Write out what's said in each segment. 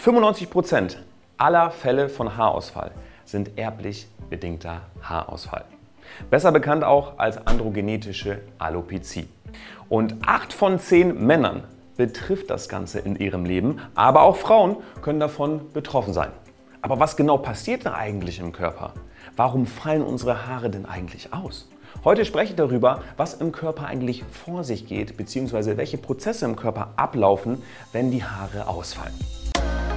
95% aller Fälle von Haarausfall sind erblich bedingter Haarausfall. Besser bekannt auch als androgenetische Alopezie. Und 8 von 10 Männern betrifft das Ganze in ihrem Leben, aber auch Frauen können davon betroffen sein. Aber was genau passiert da eigentlich im Körper? Warum fallen unsere Haare denn eigentlich aus? Heute spreche ich darüber, was im Körper eigentlich vor sich geht, beziehungsweise welche Prozesse im Körper ablaufen, wenn die Haare ausfallen.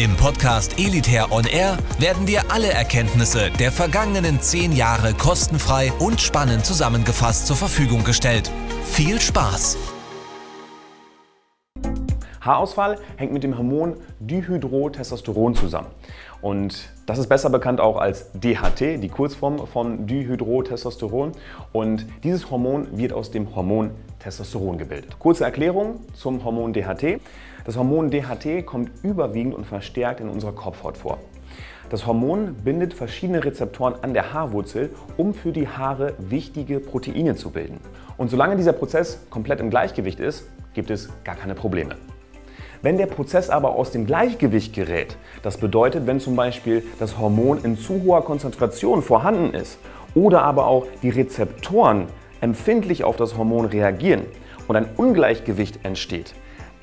Im Podcast Elitair On Air werden dir alle Erkenntnisse der vergangenen zehn Jahre kostenfrei und spannend zusammengefasst zur Verfügung gestellt. Viel Spaß! Haarausfall hängt mit dem Hormon Dihydrotestosteron zusammen. Und das ist besser bekannt auch als DHT, die Kurzform von Dihydrotestosteron. Und dieses Hormon wird aus dem Hormon Testosteron gebildet. Kurze Erklärung zum Hormon DHT. Das Hormon DHT kommt überwiegend und verstärkt in unserer Kopfhaut vor. Das Hormon bindet verschiedene Rezeptoren an der Haarwurzel, um für die Haare wichtige Proteine zu bilden. Und solange dieser Prozess komplett im Gleichgewicht ist, gibt es gar keine Probleme. Wenn der Prozess aber aus dem Gleichgewicht gerät, das bedeutet, wenn zum Beispiel das Hormon in zu hoher Konzentration vorhanden ist oder aber auch die Rezeptoren empfindlich auf das Hormon reagieren und ein Ungleichgewicht entsteht,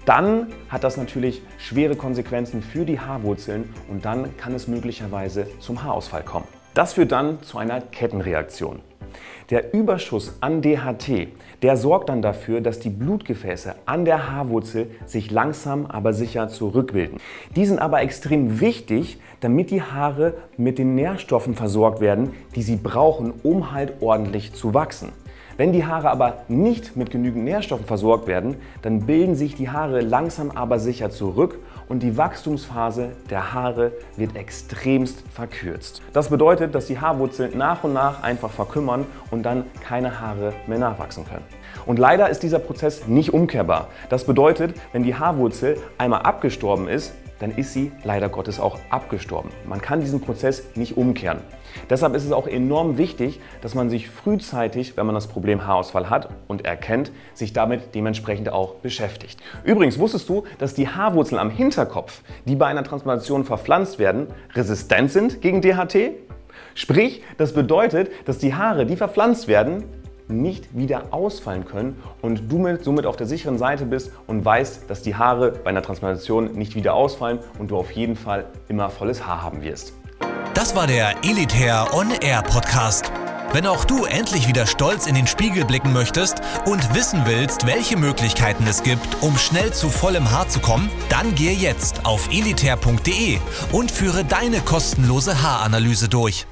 dann hat das natürlich schwere Konsequenzen für die Haarwurzeln und dann kann es möglicherweise zum Haarausfall kommen. Das führt dann zu einer Kettenreaktion. Der Überschuss an DHT, der sorgt dann dafür, dass die Blutgefäße an der Haarwurzel sich langsam aber sicher zurückbilden. Die sind aber extrem wichtig, damit die Haare mit den Nährstoffen versorgt werden, die sie brauchen, um halt ordentlich zu wachsen. Wenn die Haare aber nicht mit genügend Nährstoffen versorgt werden, dann bilden sich die Haare langsam aber sicher zurück und die Wachstumsphase der Haare wird extremst verkürzt. Das bedeutet, dass die Haarwurzeln nach und nach einfach verkümmern und dann keine Haare mehr nachwachsen können. Und leider ist dieser Prozess nicht umkehrbar. Das bedeutet, wenn die Haarwurzel einmal abgestorben ist, dann ist sie leider Gottes auch abgestorben. Man kann diesen Prozess nicht umkehren. Deshalb ist es auch enorm wichtig, dass man sich frühzeitig, wenn man das Problem Haarausfall hat und erkennt, sich damit dementsprechend auch beschäftigt. Übrigens wusstest du, dass die Haarwurzeln am Hinterkopf, die bei einer Transplantation verpflanzt werden, resistent sind gegen DHT? Sprich, das bedeutet, dass die Haare, die verpflanzt werden, nicht wieder ausfallen können und du somit auf der sicheren Seite bist und weißt, dass die Haare bei einer Transplantation nicht wieder ausfallen und du auf jeden Fall immer volles Haar haben wirst. Das war der Elitair On Air Podcast. Wenn auch du endlich wieder stolz in den Spiegel blicken möchtest und wissen willst, welche Möglichkeiten es gibt, um schnell zu vollem Haar zu kommen, dann gehe jetzt auf elitair.de und führe deine kostenlose Haaranalyse durch.